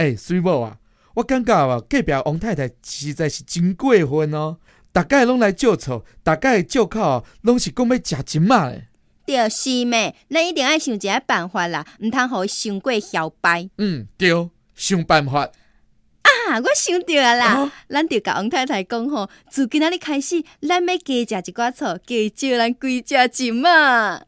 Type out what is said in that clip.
诶、水某啊，我感觉啊，隔壁王太太实在是真过分哦，大概拢来借醋，大概借口拢是讲要食钱嘛诶。着是咩？咱一定要想一个办法啦，毋通互伊伤过嚣摆。嗯，对，想办法。啊，我想着啊啦，咱着甲王太太讲吼，自今仔日开始，咱要加食一寡醋，加少咱几只钱嘛。